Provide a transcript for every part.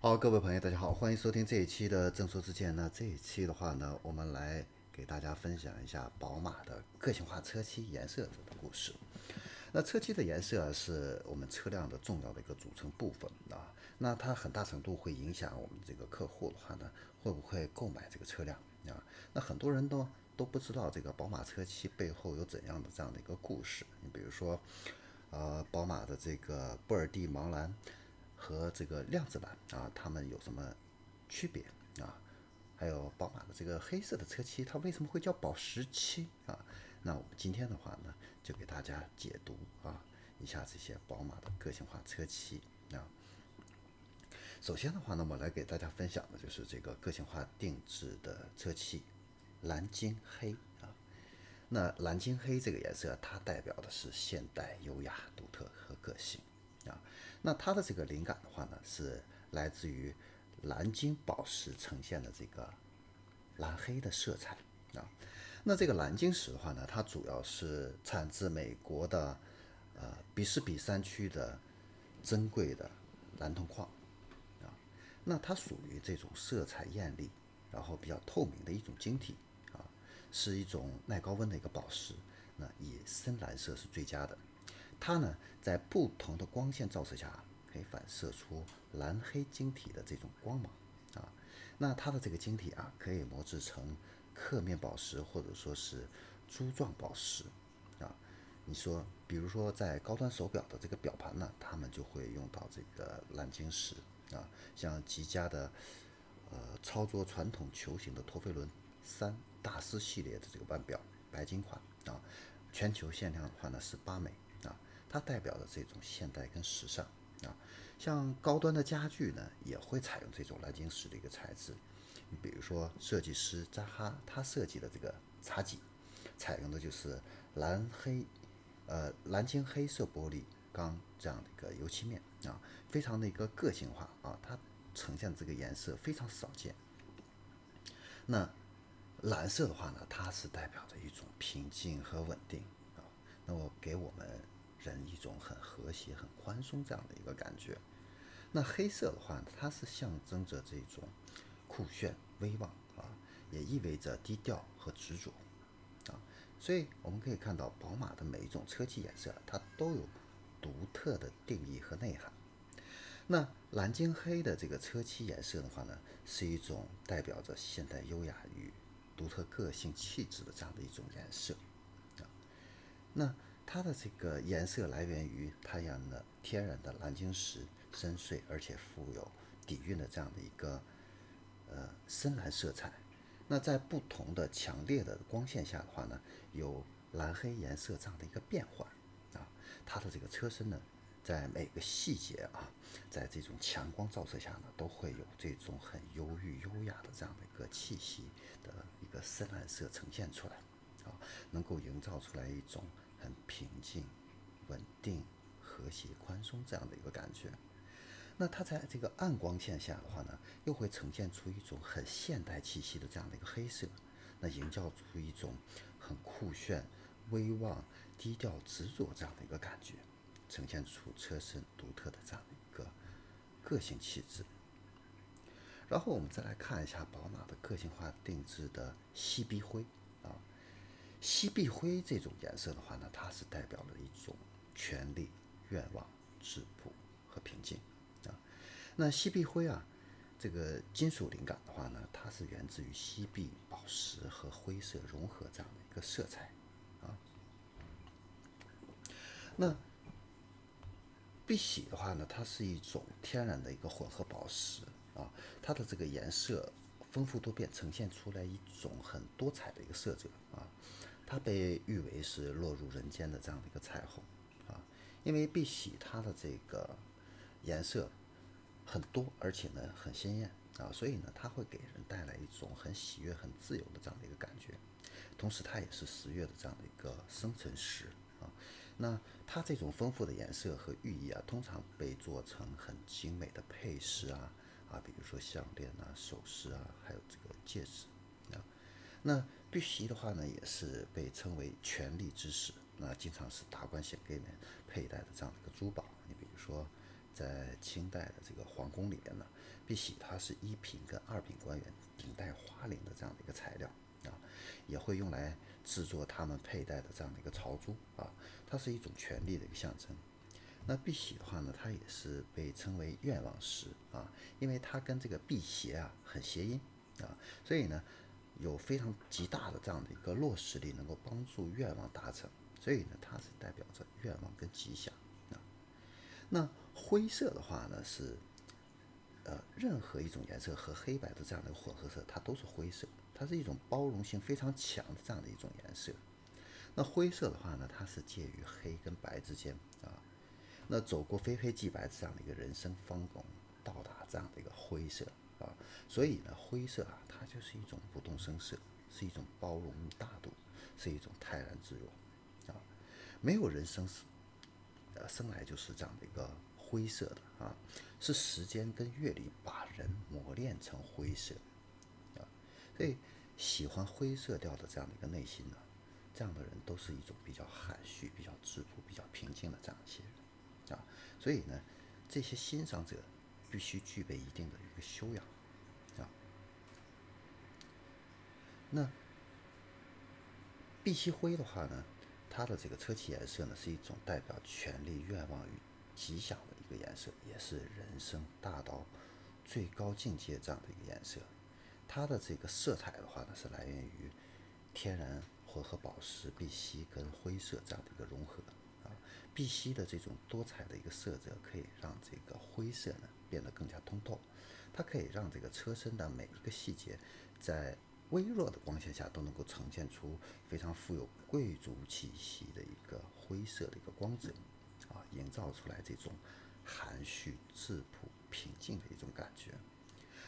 好，各位朋友，大家好，欢迎收听这一期的正说之见。那这一期的话呢，我们来给大家分享一下宝马的个性化车漆颜色这个故事。那车漆的颜色，是我们车辆的重要的一个组成部分啊。那它很大程度会影响我们这个客户的话呢，会不会购买这个车辆啊？那很多人都都不知道这个宝马车漆背后有怎样的这样的一个故事。你比如说，呃，宝马的这个布尔蒂芒蓝。和这个量子版啊，它们有什么区别啊？还有宝马的这个黑色的车漆，它为什么会叫宝石漆啊？那我们今天的话呢，就给大家解读啊一下这些宝马的个性化车漆啊。首先的话呢，我来给大家分享的就是这个个性化定制的车漆蓝金黑啊。那蓝金黑这个颜色，它代表的是现代、优雅、独特和个性。啊，那它的这个灵感的话呢，是来自于蓝金宝石呈现的这个蓝黑的色彩啊。那这个蓝晶石的话呢，它主要是产自美国的呃比斯比山区的珍贵的蓝铜矿啊。那它属于这种色彩艳丽，然后比较透明的一种晶体啊，是一种耐高温的一个宝石。那以深蓝色是最佳的。它呢，在不同的光线照射下，可以反射出蓝黑晶体的这种光芒啊。那它的这个晶体啊，可以磨制成刻面宝石或者说是珠状宝石啊。你说，比如说在高端手表的这个表盘呢，他们就会用到这个蓝晶石啊。像极佳的呃操作传统球形的陀飞轮三大师系列的这个腕表白金款啊，全球限量的话呢是八枚。它代表的这种现代跟时尚啊，像高端的家具呢，也会采用这种蓝晶石的一个材质。你比如说，设计师扎哈他设计的这个茶几，采用的就是蓝黑，呃蓝晶黑色玻璃钢这样的一个油漆面啊，非常的一个个性化啊，它呈现这个颜色非常少见。那蓝色的话呢，它是代表着一种平静和稳定啊，那么给我们。人一种很和谐、很宽松这样的一个感觉。那黑色的话，它是象征着这种酷炫、威望啊，也意味着低调和执着啊。所以我们可以看到，宝马的每一种车漆颜色，它都有独特的定义和内涵。那蓝金黑的这个车漆颜色的话呢，是一种代表着现代优雅与独特个性气质的这样的一种颜色啊。那。它的这个颜色来源于太阳的天然的蓝晶石，深邃而且富有底蕴的这样的一个呃深蓝色彩。那在不同的强烈的光线下的话呢，有蓝黑颜色这样的一个变换啊。它的这个车身呢，在每个细节啊，在这种强光照射下呢，都会有这种很忧郁优雅的这样的一个气息的一个深蓝色呈现出来啊，能够营造出来一种。很平静、稳定、和谐、宽松这样的一个感觉。那它在这个暗光线下的话呢，又会呈现出一种很现代气息的这样的一个黑色，那营造出一种很酷炫、威望、低调、执着这样的一个感觉，呈现出车身独特的这样的一个个性气质。然后我们再来看一下宝马的个性化定制的西碧灰。西碧灰这种颜色的话呢，它是代表了一种权力、愿望、质朴和平静啊。那西碧灰啊，这个金属灵感的话呢，它是源自于西碧宝石和灰色融合这样的一个色彩啊。那碧玺的话呢，它是一种天然的一个混合宝石啊，它的这个颜色丰富多变，呈现出来一种很多彩的一个色泽啊。它被誉为是落入人间的这样的一个彩虹啊，因为碧玺它的这个颜色很多，而且呢很鲜艳啊，所以呢它会给人带来一种很喜悦、很自由的这样的一个感觉。同时，它也是十月的这样的一个生辰石啊。那它这种丰富的颜色和寓意啊，通常被做成很精美的配饰啊啊，比如说项链啊、首饰啊，还有这个戒指啊。那碧玺的话呢，也是被称为权力之石，那经常是达官显贵们佩戴的这样的一个珠宝。你比如说在清代的这个皇宫里面呢，碧玺它是一品跟二品官员顶戴花翎的这样的一个材料啊，也会用来制作他们佩戴的这样的一个朝珠啊，它是一种权力的一个象征。那碧玺的话呢，它也是被称为愿望石啊，因为它跟这个辟邪啊很谐音啊，所以呢有非常极大的这样的一个落实力，能够帮助愿望达成，所以呢它是代表着愿望跟吉祥啊。那灰色的话呢是，呃，任何一种颜色和黑白的这样的混合色，它都是灰色，它是一种包容性非常强的这样的一种颜色。那灰色的话呢，它是介于黑跟白之间啊。那走过非黑即白这样的一个人生方拱，到达这样的一个灰色啊，所以呢，灰色啊，它就是一种不动声色，是一种包容大度，是一种泰然自若啊。没有人生是，呃，生来就是这样的一个灰色的啊，是时间跟阅历把人磨练成灰色啊。所以喜欢灰色调的这样的一个内心呢，这样的人都是一种比较含蓄、比较质朴、比较平静的这样一些人。啊，所以呢，这些欣赏者必须具备一定的一个修养啊。那碧玺灰的话呢，它的这个车漆颜色呢，是一种代表权力、愿望与吉祥的一个颜色，也是人生大道最高境界这样的一个颜色。它的这个色彩的话呢，是来源于天然混合宝石碧玺跟灰色这样的一个融合啊。碧玺的这种多彩的一个色泽，可以让这个灰色呢变得更加通透。它可以让这个车身的每一个细节，在微弱的光线下都能够呈现出非常富有贵族气息的一个灰色的一个光泽，啊，营造出来这种含蓄、质朴、平静的一种感觉。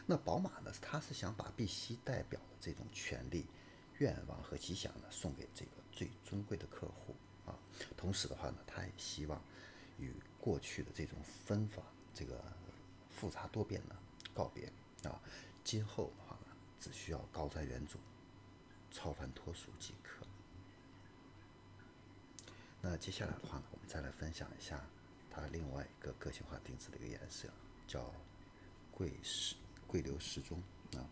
那宝马呢，它是想把碧玺代表的这种权利、愿望和吉祥呢，送给这个最尊贵的客户啊。同时的话呢，它也希望与过去的这种分法、这个复杂多变的告别啊。今后的话呢，只需要高瞻远瞩、超凡脱俗即可。那接下来的话呢，我们再来分享一下它另外一个个性化定制的一个颜色，叫桂石桂流石钟啊。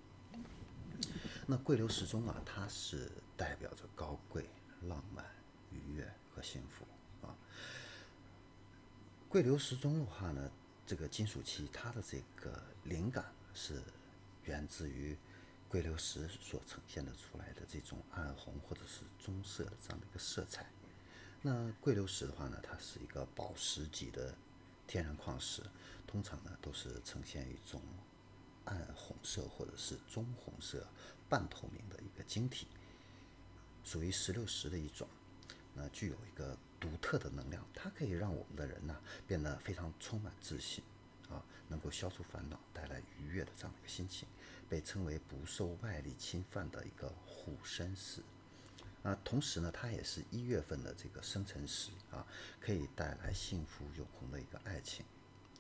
那桂流石钟啊，它是代表着高贵、浪漫、愉悦和。幸福啊！桂流石钟的话呢，这个金属漆它的这个灵感是源自于桂流石所呈现的出来的这种暗红或者是棕色的这样的一个色彩。那桂流石的话呢，它是一个宝石级的天然矿石，通常呢都是呈现一种暗红色或者是棕红色半透明的一个晶体，属于石榴石的一种。那具有一个独特的能量，它可以让我们的人呢变得非常充满自信，啊，能够消除烦恼，带来愉悦的这样的一个心情，被称为不受外力侵犯的一个护身石。啊，同时呢，它也是一月份的这个生辰石啊，可以带来幸福永恒的一个爱情。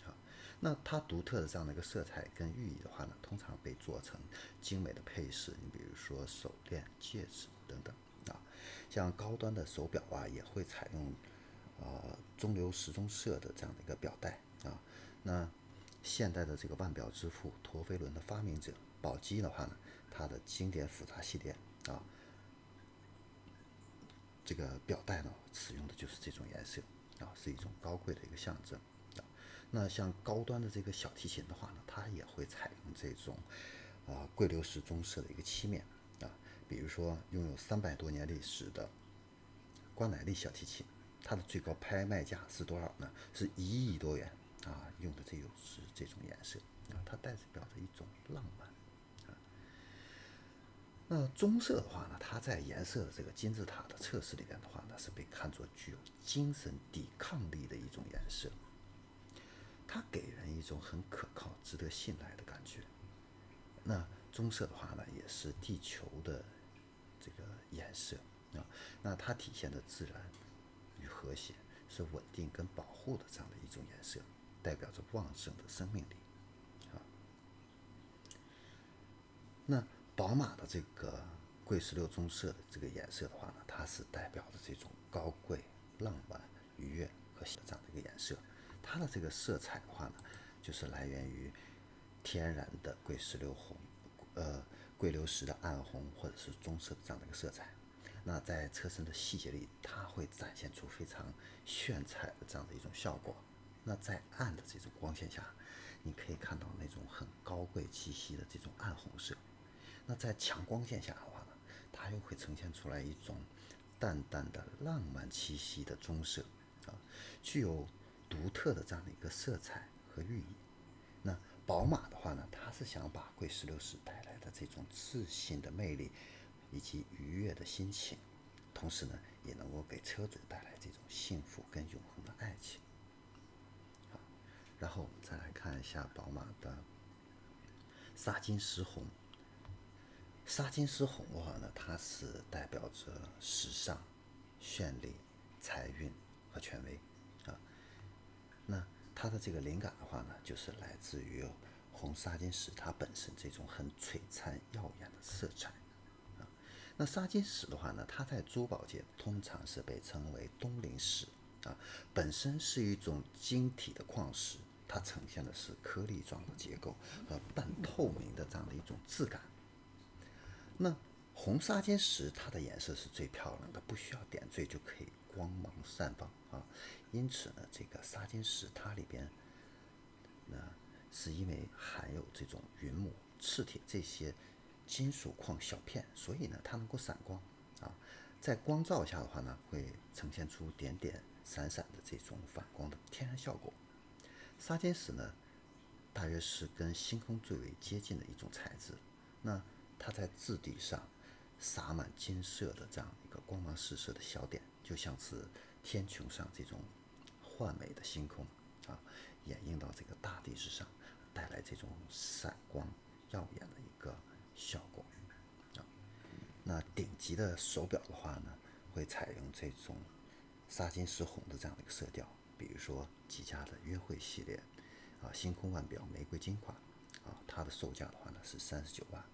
啊，那它独特的这样的一个色彩跟寓意的话呢，通常被做成精美的配饰，你比如说手链、戒指等等。像高端的手表啊，也会采用，呃，中流石棕色的这样的一个表带啊。那现代的这个腕表之父陀飞轮的发明者宝玑的话呢，它的经典复杂系列啊，这个表带呢，使用的就是这种颜色啊，是一种高贵的一个象征啊。那像高端的这个小提琴的话呢，它也会采用这种啊桂流石棕色的一个漆面。比如说，拥有三百多年历史的关乃利小提琴，它的最高拍卖价是多少呢？是一亿多元啊！用的这又是这种颜色啊，它代表着一种浪漫啊。那棕色的话呢，它在颜色的这个金字塔的测试里边的话呢，是被看作具有精神抵抗力的一种颜色，它给人一种很可靠、值得信赖的感觉。那棕色的话呢，也是地球的。这个颜色啊，那它体现的自然与和谐，是稳定跟保护的这样的一种颜色，代表着旺盛的生命力啊。那宝马的这个贵石榴棕色的这个颜色的话呢，它是代表着这种高贵、浪漫、愉悦和这样的一个颜色，它的这个色彩的话呢，就是来源于天然的贵石榴红，呃，贵流石的暗红或者是棕色的这样的一个色彩。那在车身的细节里，它会展现出非常炫彩的这样的一种效果。那在暗的这种光线下，你可以看到那种很高贵气息的这种暗红色。那在强光线下的话呢，它又会呈现出来一种淡淡的浪漫气息的棕色啊，具有独特的这样的一个色彩和寓意。宝马的话呢，它是想把贵石榴石带来的这种自信的魅力以及愉悦的心情，同时呢，也能够给车主带来这种幸福跟永恒的爱情。好，然后我们再来看一下宝马的沙金石红。沙金石红的话呢，它是代表着时尚、绚丽、财运和权威啊。那它的这个灵感的话呢，就是来自于红砂金石它本身这种很璀璨耀眼的色彩啊。那砂金石的话呢，它在珠宝界通常是被称为东陵石啊，本身是一种晶体的矿石，它呈现的是颗粒状的结构和半透明的这样的一种质感。那红砂金石它的颜色是最漂亮的，不需要点缀就可以光芒散放啊。因此呢，这个砂金石它里边，那是因为含有这种云母、赤铁这些金属矿小片，所以呢它能够闪光啊。在光照下的话呢，会呈现出点点闪闪的这种反光的天然效果。砂金石呢，大约是跟星空最为接近的一种材质。那它在质地上洒满金色的这样一个光芒四射的小点，就像是天穹上这种幻美的星空啊，掩映到这个大地之上，带来这种闪光耀眼的一个效果啊。那顶级的手表的话呢，会采用这种砂金石红的这样的一个色调，比如说吉家的约会系列啊，星空腕表玫瑰金款啊，它的售价的话呢是三十九万。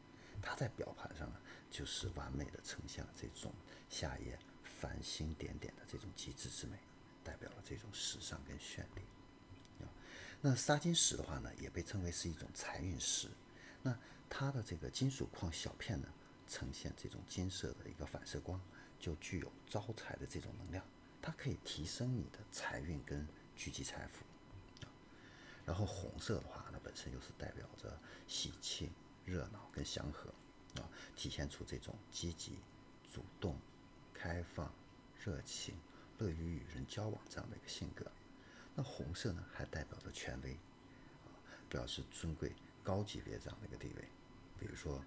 它在表盘上呢，就是完美的呈现了这种夏夜繁星点点的这种极致之美，代表了这种时尚跟绚丽。那砂金石的话呢，也被称为是一种财运石。那它的这个金属矿小片呢，呈现这种金色的一个反射光，就具有招财的这种能量。它可以提升你的财运跟聚集财富。然后红色的话，那本身又是代表着喜庆。热闹跟祥和，啊，体现出这种积极、主动、开放、热情、乐于与人交往这样的一个性格。那红色呢，还代表着权威，啊，表示尊贵、高级别这样的一个地位。比如说，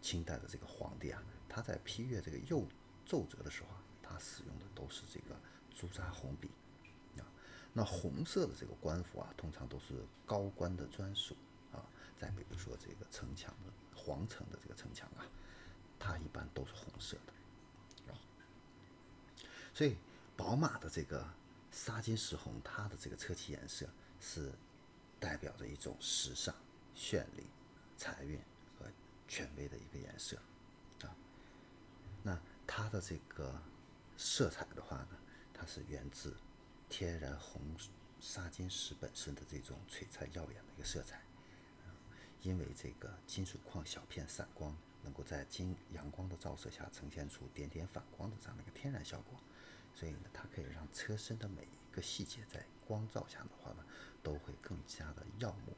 清代的这个皇帝啊，他在批阅这个釉奏折的时候啊，他使用的都是这个朱砂红笔，啊，那红色的这个官服啊，通常都是高官的专属。再比如说这个城墙的皇城的这个城墙啊，它一般都是红色的，啊，所以宝马的这个砂金石红，它的这个车漆颜色是代表着一种时尚、绚丽、财运和权威的一个颜色，啊，那它的这个色彩的话呢，它是源自天然红砂金石本身的这种璀璨耀眼的一个色彩。因为这个金属矿小片闪光，能够在金阳光的照射下呈现出点点反光的这样的一个天然效果，所以呢，它可以让车身的每一个细节在光照下的话呢，都会更加的耀目。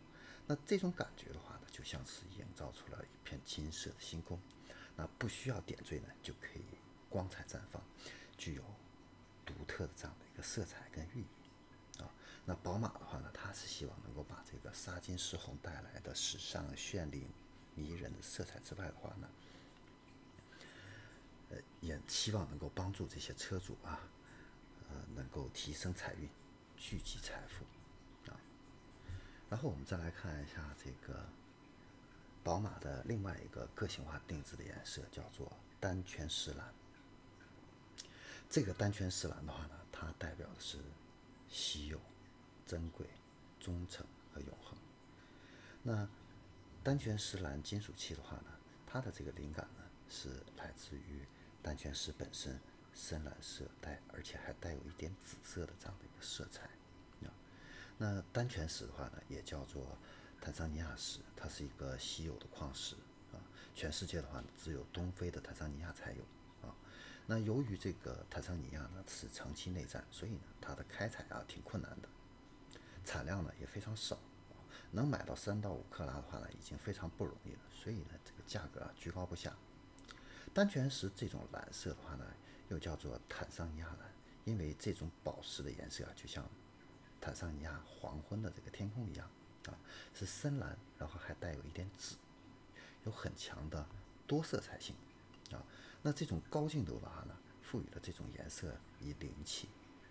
那这种感觉的话呢，就像是营造出了一片金色的星空，那不需要点缀呢，就可以光彩绽放，具有独特的这样的一个色彩跟寓意。那宝马的话呢，它是希望能够把这个砂金石红带来的时尚、绚丽、迷人的色彩之外的话呢，呃，也希望能够帮助这些车主啊，呃，能够提升财运、聚集财富啊。然后我们再来看一下这个宝马的另外一个个性化定制的颜色，叫做单圈石蓝。这个单圈石蓝的话呢，它代表的是稀有。珍贵、忠诚和永恒。那单圈石蓝金属漆的话呢，它的这个灵感呢是来自于单圈石本身深蓝色带，而且还带有一点紫色的这样的一个色彩啊。那丹泉石的话呢，也叫做坦桑尼亚石，它是一个稀有的矿石啊，全世界的话只有东非的坦桑尼亚才有啊。那由于这个坦桑尼亚呢是长期内战，所以呢它的开采啊挺困难的，产量呢也非常少，能买到三到五克拉的话呢已经非常不容易了，所以呢这个价格啊居高不下。丹泉石这种蓝色的话呢，又叫做坦桑尼亚蓝，因为这种宝石的颜色啊就像。坦桑尼亚黄昏的这个天空一样啊，是深蓝，然后还带有一点紫，有很强的多色彩性啊。那这种高净度的话呢，赋予了这种颜色以灵气。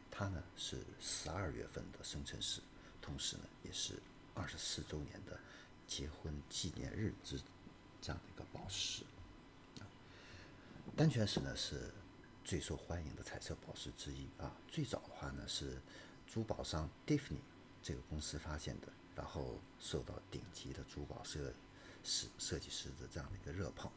它呢是十二月份的生辰石，同时呢也是二十四周年的结婚纪念日之这样的一个宝石啊。丹泉石呢是最受欢迎的彩色宝石之一啊。最早的话呢是。珠宝商 Tiffany 这个公司发现的，然后受到顶级的珠宝设设设计师的这样的一个热捧。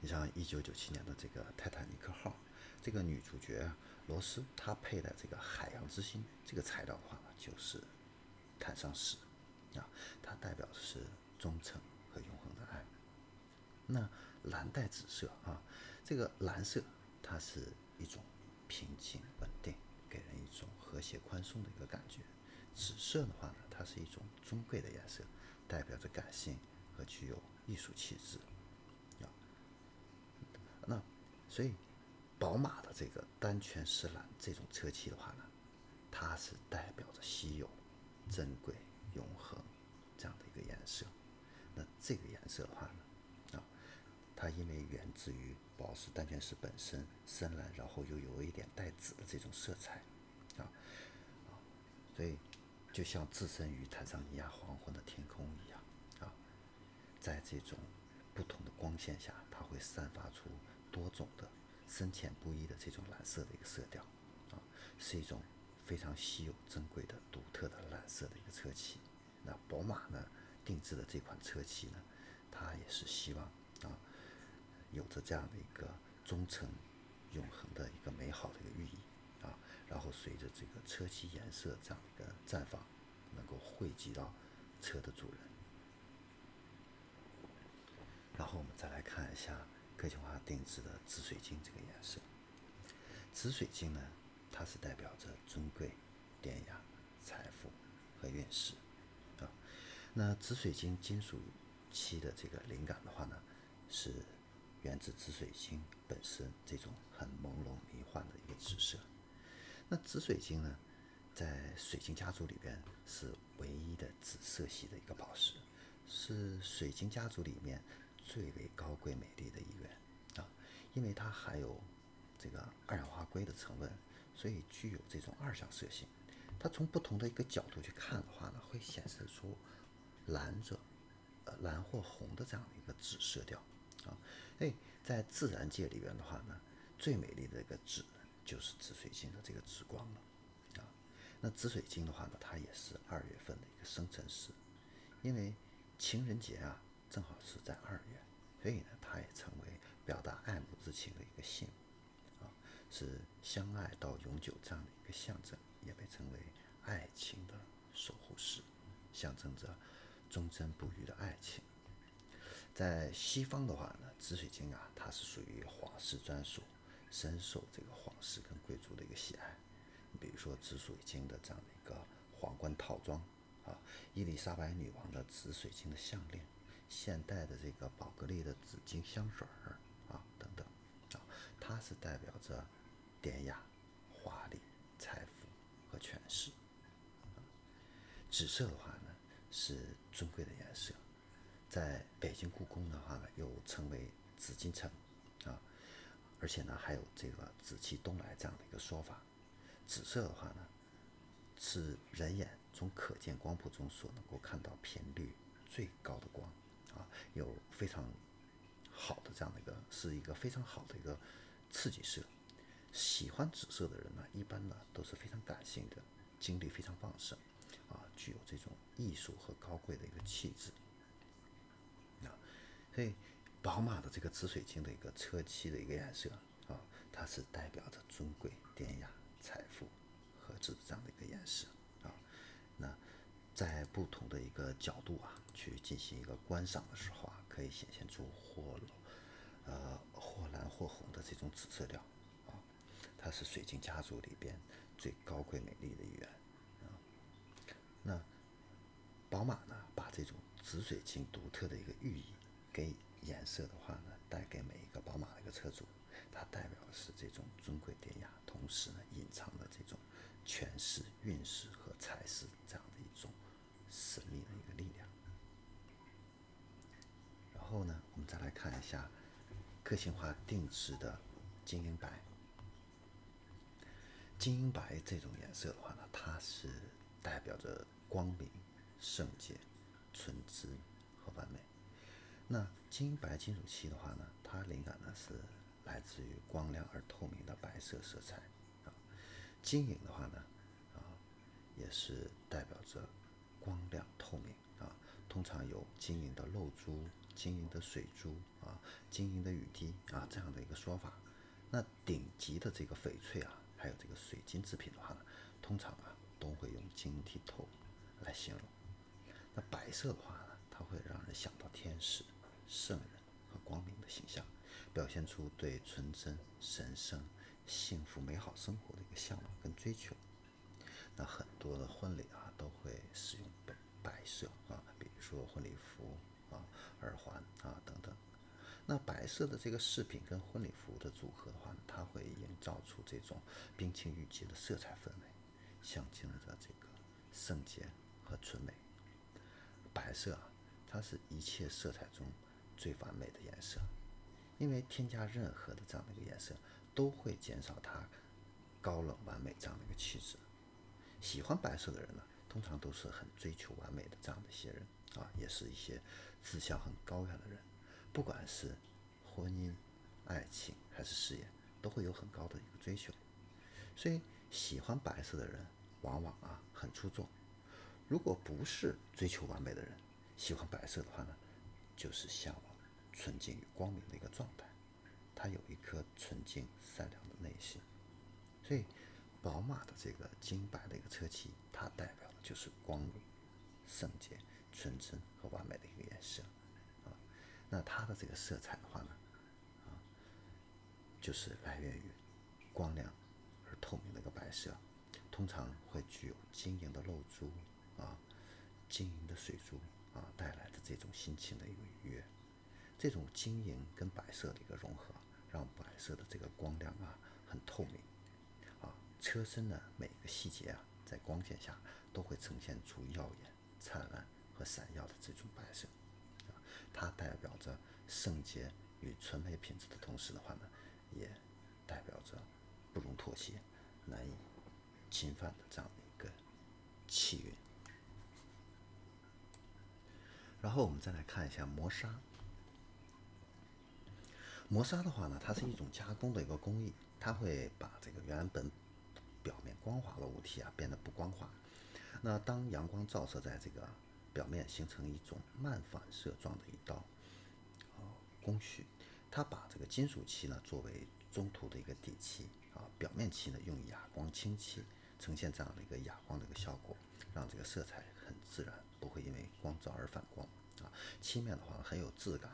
你像一九九七年的这个泰坦尼克号，这个女主角罗斯她佩戴这个海洋之心这个材料的话呢，就是坦桑石啊，它代表的是忠诚和永恒的爱。那蓝带紫色啊，这个蓝色它是一种平静稳定。给人一种和谐宽松的一个感觉。紫色的话呢，它是一种尊贵的颜色，代表着感性和具有艺术气质。啊，那所以宝马的这个丹泉石蓝这种车漆的话呢，它是代表着稀有、珍贵、永恒这样的一个颜色。那这个颜色的话呢，啊，它因为源自于。宝石丹泉石本身深蓝，然后又有一点带紫的这种色彩，啊啊，所以就像置身于坦桑尼亚黄昏的天空一样，啊，在这种不同的光线下，它会散发出多种的深浅不一的这种蓝色的一个色调，啊，是一种非常稀有珍贵的独特的蓝色的一个车漆。那宝马呢定制的这款车漆呢，它也是希望啊。有着这样的一个忠诚、永恒的一个美好的一个寓意啊，然后随着这个车漆颜色这样的一个绽放，能够汇集到车的主人。然后我们再来看一下个性化定制的紫水晶这个颜色。紫水晶呢，它是代表着尊贵、典雅、财富和运势啊。那紫水晶金属漆的这个灵感的话呢，是。源自紫水晶本身这种很朦胧迷幻的一个紫色。那紫水晶呢，在水晶家族里边是唯一的紫色系的一个宝石，是水晶家族里面最为高贵美丽的一员啊。因为它含有这个二氧化硅的成分，所以具有这种二向色性。它从不同的一个角度去看的话呢，会显示出蓝着呃蓝或红的这样的一个紫色调。啊，哎，在自然界里边的话呢，最美丽的一个紫就是紫水晶的这个紫光了，啊，那紫水晶的话呢，它也是二月份的一个生辰石，因为情人节啊，正好是在二月，所以呢，它也成为表达爱慕之情的一个信物，啊，是相爱到永久这样的一个象征，也被称为爱情的守护石，象征着忠贞不渝的爱情。在西方的话呢，紫水晶啊，它是属于皇室专属，深受这个皇室跟贵族的一个喜爱。比如说紫水晶的这样的一个皇冠套装啊，伊丽莎白女王的紫水晶的项链，现代的这个宝格丽的紫金香水儿啊等等啊，它是代表着典雅、华丽、财富和权势。紫色的话呢，是尊贵的颜色。在北京故宫的话呢，又称为紫禁城，啊，而且呢还有这个紫气东来这样的一个说法。紫色的话呢，是人眼从可见光谱中所能够看到频率最高的光，啊，有非常好的这样的一个，是一个非常好的一个刺激色。喜欢紫色的人呢，一般呢都是非常感性的，精力非常旺盛，啊，具有这种艺术和高贵的一个气质。所以，宝马的这个紫水晶的一个车漆的一个颜色啊，它是代表着尊贵、典雅、财富和智这样的一个颜色啊。那在不同的一个角度啊，去进行一个观赏的时候啊，可以显现出或呃或蓝或红的这种紫色调啊，它是水晶家族里边最高贵美丽的一员啊。那宝马呢，把这种紫水晶独特的一个寓意给颜色的话呢，带给每一个宝马的一个车主，它代表的是这种尊贵典雅，同时呢，隐藏的这种权势、运势和财势这样的一种神秘的一个力量。后呢，我们再来看一下个性化定制的金银白。金银白这种颜色的话呢，它是代表着光明、圣洁、纯真和完美。那金银白金属漆的话呢，它灵感呢是来自于光亮而透明的白色色彩啊。金银的话呢，啊，也是代表着光亮透明啊。通常有金银的露珠、晶莹的水珠啊、晶莹的雨滴啊这样的一个说法。那顶级的这个翡翠啊，还有这个水晶制品的话呢，通常啊都会用晶莹剔透来形容。那白色的话呢，它会让人想到天使。圣人和光明的形象，表现出对纯真、神圣、幸福、美好生活的一个向往跟追求。那很多的婚礼啊，都会使用白白色啊，比如说婚礼服啊、耳环啊等等。那白色的这个饰品跟婚礼服的组合的话呢，它会营造出这种冰清玉洁的色彩氛围，象征着这个圣洁和纯美。白色啊，它是一切色彩中。最完美的颜色，因为添加任何的这样的一个颜色，都会减少它高冷完美这样的一个气质。喜欢白色的人呢，通常都是很追求完美的这样的一些人啊，也是一些志向很高远的人。不管是婚姻、爱情还是事业，都会有很高的一个追求。所以喜欢白色的人，往往啊很出众。如果不是追求完美的人，喜欢白色的话呢，就是向往。纯净与光明的一个状态，他有一颗纯净善良的内心，所以宝马的这个金白的一个车漆，它代表的就是光明、圣洁、纯真和完美的一个颜色啊。那它的这个色彩的话呢，啊，就是来源于光亮而透明的一个白色，通常会具有晶莹的露珠啊、晶莹的水珠啊带来的这种心情的一个愉悦。这种晶莹跟白色的一个融合，让白色的这个光亮啊很透明，啊，车身的每一个细节啊，在光线下都会呈现出耀眼、灿烂闪耀的这种白色，啊，它代表着圣洁与纯美品质的同时的话呢，也代表着不容妥协、难以侵犯的这样的一个气韵。然后我们再来看一下磨砂。磨砂的话呢，它是一种加工的一个工艺，它会把这个原本表面光滑的物体啊变得不光滑。那当阳光照射在这个表面，形成一种慢反射状的一道工序。它把这个金属漆呢作为中途的一个底漆啊，表面漆呢用哑光清漆，呈现这样的一个哑光的一个效果，让这个色彩很自然，不会因为光照而反光啊。漆面的话很有质感。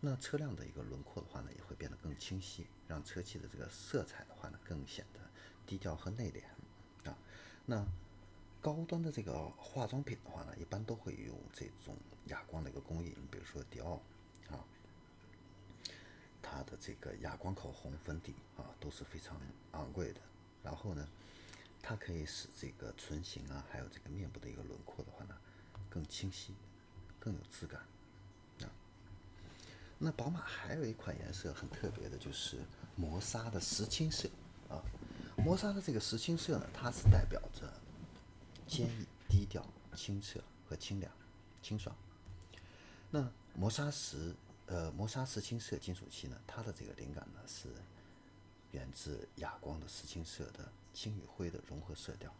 那车辆的一个轮廓的话呢，也会变得更清晰，让车漆的这个色彩的话呢，更显得低调和内敛啊。那高端的这个化妆品的话呢，一般都会用这种哑光的一个工艺，你比如说迪奥啊，它的这个哑光口红、粉底啊都是非常昂贵的。然后呢，它可以使这个唇形啊，还有这个面部的一个轮廓的话呢，更清晰、更有质感啊。那宝马还有一款颜色很特别的，就是磨砂的石青色啊。磨砂的这个石青色呢，它是代表着坚毅、低调、清澈和清凉、清爽。那磨砂石，呃，磨砂石青色金属漆呢，它的这个灵感呢是源自哑光的石青色的青与灰的融合色调。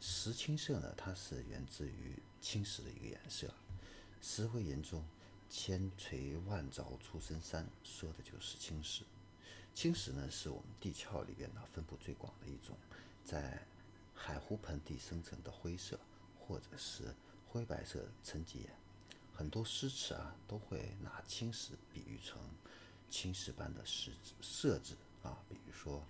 石青色呢，它是源自于青石的一个颜色，石灰岩中。千锤万凿出深山，说的就是青石。青石呢，是我们地壳里边呢分布最广的一种，在海湖盆地生成的灰色或者是灰白色沉积岩。很多诗词啊都会拿青石比喻成青石般的石设置啊，比如说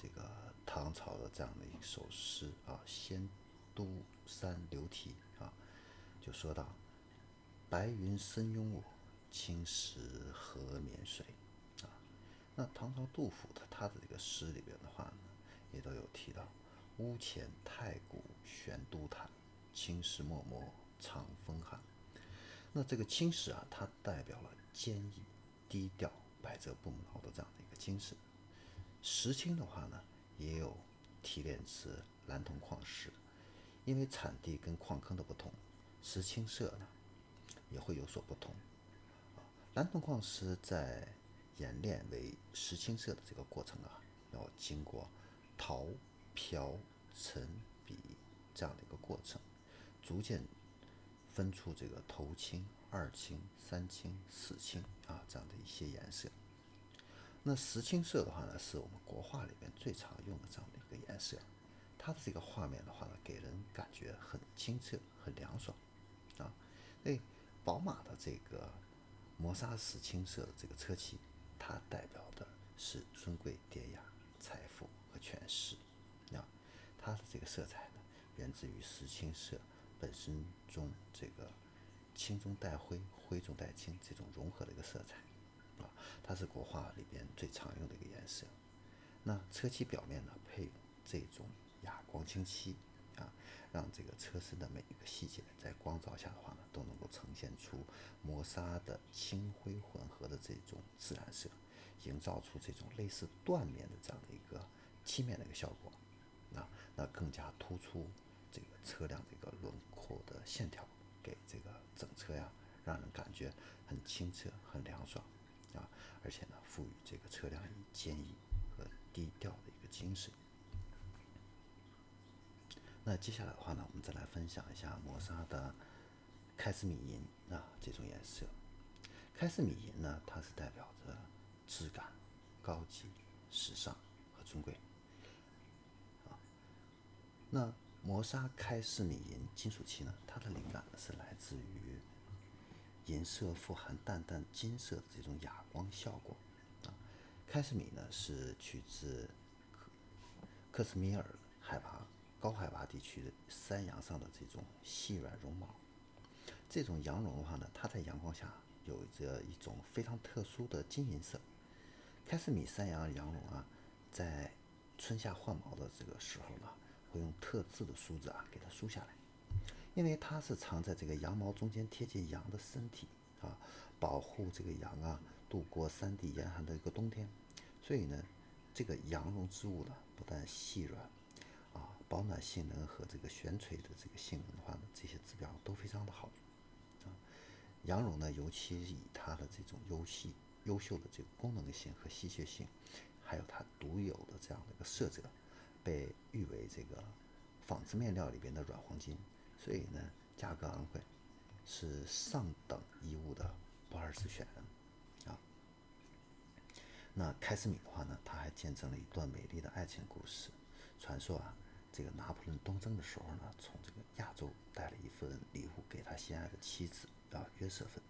这个唐朝的这样的一首诗啊，《仙都山流题》啊，就说到“白云深拥我，青石何眠睡”啊。那唐朝杜甫的他的这个诗里边的话呢，也都有提到“屋前太古悬都潭，青石漠漠长风寒”。那这个青石啊，它代表了坚毅、低调、百折不挠的这样的一个精神。石青的话呢，也有提炼自蓝铜矿石，因为产地跟矿坑的不同，石青色呢也会有所不同。蓝铜矿石在冶炼为石青色的这个过程啊，要经过陶、漂、沉、比这样的一个过程，逐渐。分出这个头青、二青、三青、四青啊，这样的一些颜色。那石青色的话呢，是我们国画里面最常用的这样的一个颜色。它的这个画面的话呢，给人感觉很清澈、很凉爽啊。哎，宝马的这个磨砂石青色的这个车漆，它代表的是尊贵、典雅、财富和权势。它的这个色彩呢，源自于石青色。本身中这个青中带灰、灰中带青这种融合的一个色彩，啊，它是国画里边最常用的一个颜色。那车漆表面呢，配这种哑光清漆，啊，让这个车身的每一个细节在光照下的话呢，都能够呈现出磨砂的青灰混合的这种自然色，营造出这种类似缎面的这样的一个漆面的一个效果，啊，那更加突出这个车辆的一个轮廓。的线条给这个整车呀，让人感觉很清澈、很凉爽啊，而且呢，赋予这个车辆以坚毅和低调的一个精神。那接下来的话呢，我们再来分享一下磨砂的开司米银啊这种颜色。开司米银呢，它是代表着质感、高级、时尚和尊贵。那磨砂开司米银金属漆呢，它的灵感呢是来自于银色富含淡淡金色的这种哑光效果啊。开斯米呢是取自克克什米尔海拔高海拔地区的山羊上的这种细软绒毛。这种羊绒的话呢，它在阳光下有着一种非常特殊的金银色。开斯米山羊羊绒啊，在春夏换毛的这个时候呢。会用特制的梳子啊给它梳下来，因为它是藏在这个羊毛中间，贴近羊的身体啊，保护这个羊啊度过山地严寒的一个冬天。所以呢，这个羊绒织物呢，不但细软啊，保暖性能和这个悬垂的这个性能的话呢，这些指标都非常的好啊。羊绒呢，尤其以它的这种优细、优秀的这个功能性和稀缺性，还有它独有的这样的一个色泽。被誉为这个纺织面料里边的软黄金，所以呢，价格昂贵，是上等衣物的不二之选啊。那开司米的话呢，他还见证了一段美丽的爱情故事。传说啊，这个拿破仑东征的时候呢，从这个亚洲带了一份礼物给他心爱的妻子啊约瑟芬，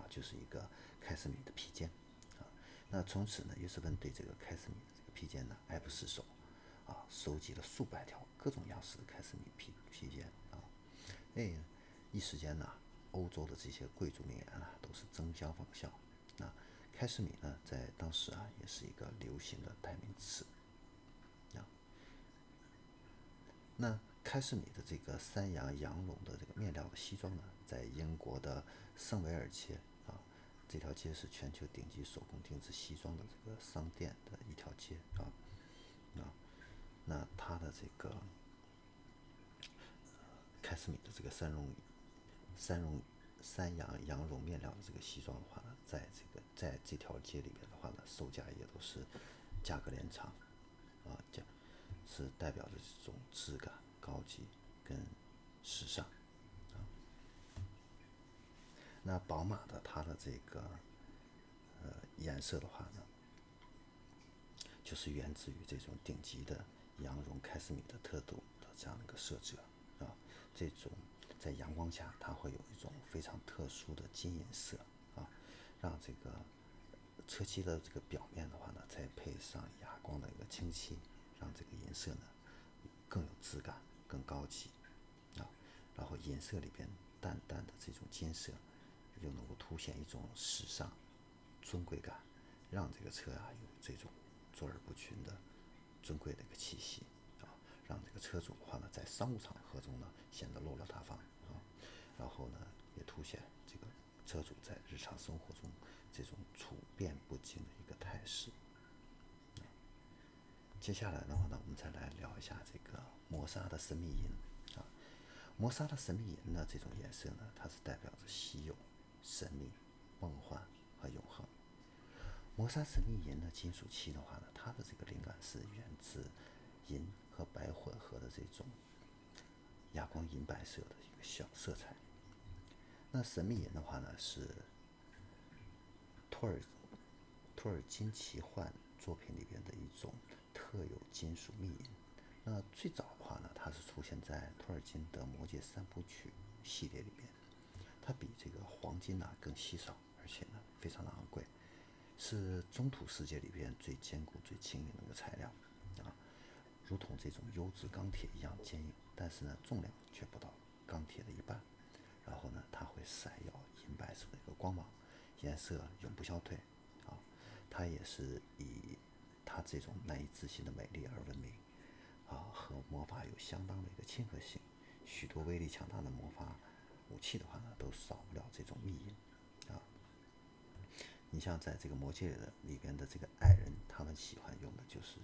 啊，就是一个开司米的披肩啊。那从此呢，约瑟芬对这个开司米的这个披肩呢爱不释手。啊，收集了数百条各种样式的开司米披披肩啊，哎，一时间呢，欧洲的这些贵族名媛啊，都是争相仿效。那开司米呢，在当时啊，也是一个流行的代名词啊。那开司米的这个山羊羊绒的这个面料的西装呢，在英国的圣维尔街啊，这条街是全球顶级手工定制西装的这个商店的一条街啊，啊。那它的这个开斯米的这个山绒、山绒、山羊羊绒面料的这个西装的话呢，在这个在这条街里边的话呢，售价也都是价格连城，啊，价是代表着这种质感、高级跟时尚啊。那宝马的它的这个呃颜色的话呢，就是源自于这种顶级的。羊绒开司米的特度的这样一个色泽啊，这种在阳光下，它会有一种非常特殊的金银色啊，让这个车漆的这个表面的话呢，再配上哑光的一个清漆，让这个颜色呢更有质感、更高级啊。然后颜色里边淡淡的这种金色，又能够凸显一种时尚、尊贵感，让这个车啊有这种卓尔不群的尊贵的一个气息啊。让这个车主的话呢，在商务场合中呢，显得落落大方啊，然后呢，也凸显这个车主在日常生活中这种处变不惊的一个态势。接下来的话呢，我们再来聊一下这个磨砂的神秘银啊，磨砂的神秘银呢，这种颜色呢，它是代表着稀有、神秘、梦幻和永恒。磨砂神秘银的金属漆的话呢，它的这个灵感是源自银。和白混合的这种哑光银白色的一个小色彩。那神秘银的话呢，是托尔托尔金奇幻作品里边的一种特有金属密银。那最早的话呢，它是出现在托尔金的《魔戒三部曲》系列里边。它比这个黄金呢更稀少，而且呢非常的昂贵，是中土世界里边最坚固、最轻盈的一个材料。啊如同这种优质钢铁一样坚硬，但是呢，重量却不到钢铁的一半。然后呢，它会闪耀银白色的一个光芒，颜色永不消退。啊，它也是以它这种难以置信的美丽而闻名。啊，和魔法有相当的一个亲和性。许多威力强大的魔法武器的话呢，都少不了这种密银。你像在这个魔戒的里边的这个矮人，他们喜欢用的就是。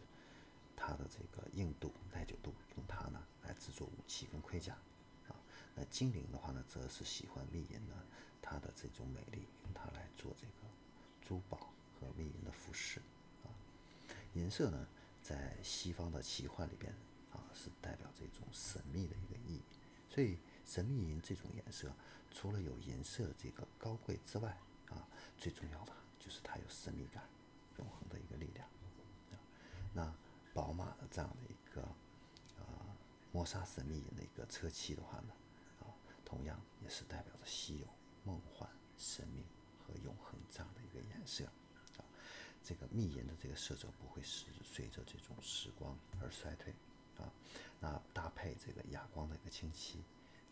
它的这个硬度、耐久度，用它呢来制作武器跟盔甲，啊，那精灵的话呢，则是喜欢密银呢，它的这种美丽，用它来做这个珠宝和密银的服饰，啊，银色呢，在西方的奇幻里边，啊，是代表这种神秘的一个意义，所以神秘银这种颜色，除了有银色的这个高贵之外，最重要的就是它有神秘感、永恒的一个力量，那。宝马的这样的一个啊磨砂神秘银的一个车漆的话呢，啊，同样也是代表着稀有、梦幻、神秘和永恒这样的一个颜色啊。这个密银的这个色泽不会随随着这种时光而衰退啊。那搭配这个哑光的一个清漆，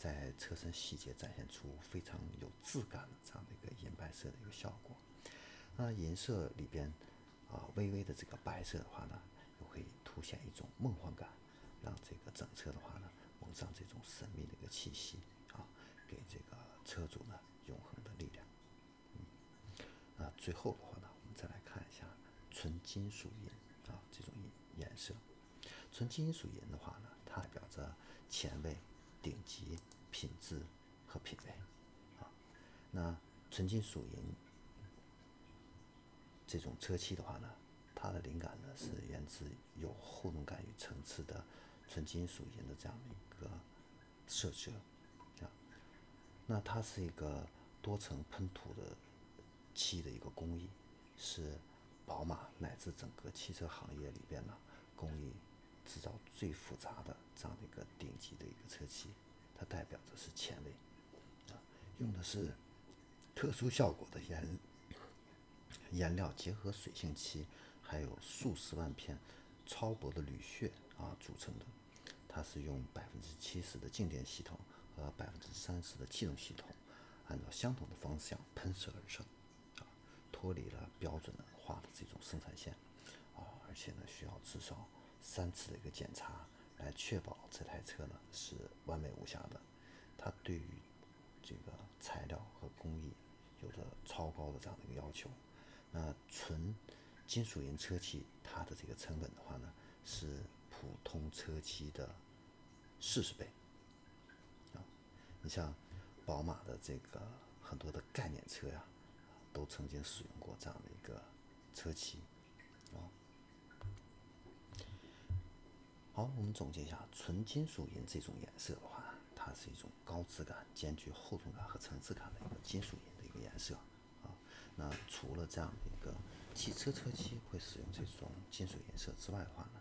在车身细节展现出非常有质感的这样的一个银白色的一个效果。那银色里边啊微微的这个白色的话呢。又会凸显一种梦幻感，让这个整车的话呢，蒙上这种神秘的一个气息啊，给这个车主呢永恒的力量。嗯，那最后的话呢，我们再来看一下纯金属银啊这种颜色。纯金属银的话呢，它代表着前卫、顶级、品质和品味啊。那纯金属银这种车漆的话呢？它的灵感呢是源自有厚重感与层次的纯金属银的这样的一个色泽啊。那它是一个多层喷涂的漆的一个工艺，是宝马乃至整个汽车行业里边呢工艺制造最复杂的这样的一个顶级的一个车漆。它代表着是前卫啊，用的是特殊效果的颜颜料结合水性漆。还有数十万片超薄的铝屑啊组成的，它是用百分之七十的静电系统和百分之三十的气动系统，按照相同的方向喷射而成，啊，脱离了标准化的这种生产线，啊，而且呢需要至少三次的一个检查，来确保这台车呢是完美无瑕的。它对于这个材料和工艺有着超高的这样的一个要求，那纯。金属银车漆，它的这个成本的话呢，是普通车漆的四十倍。啊，你像宝马的这个很多的概念车呀，都曾经使用过这样的一个车漆。好，我们总结一下，纯金属银这种颜色的话，它是一种高质感兼具厚重感和层次感的一个金属银的一个颜色。啊，那除了这样的一个。汽车车漆会使用这种金属颜色之外的话呢，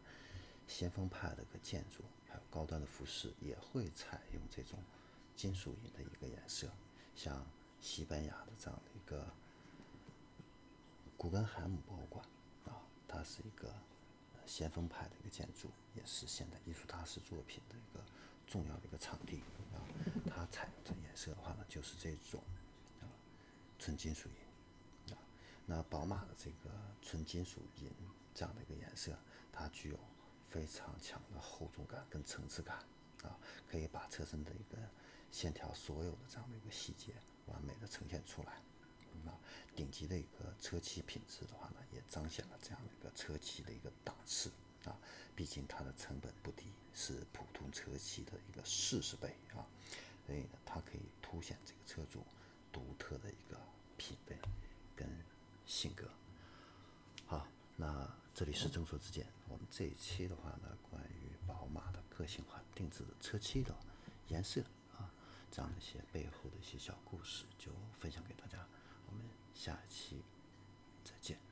先锋派的一个建筑还有高端的服饰也会采用这种金属银的一个颜色，像西班牙的这样的一个古根海姆博物馆啊，它是一个先锋派的一个建筑，也是现代艺术大师作品的一个重要的一个场地啊。它采用的颜色的话呢，就是这种啊纯金属银啊。那宝马的这个纯金属银这样的一个颜色，它具有非常强的厚重感跟层次感啊，可以把车身的一个线条所有的这样的一个细节完美的呈现出来。啊，顶级的一个车漆品质的话呢，也彰显了这样的一个车漆的一个档次啊。毕竟它的成本不低，是普通车漆的一个四十倍啊，所以呢，它可以凸显这个车主独特的一个品味跟性格。好，那这里是正说之见，我们这一期的话呢，关于宝马的个性化定制的车漆的颜色啊，这样的一些背后的一些小故事，就分享给大家。下期再见。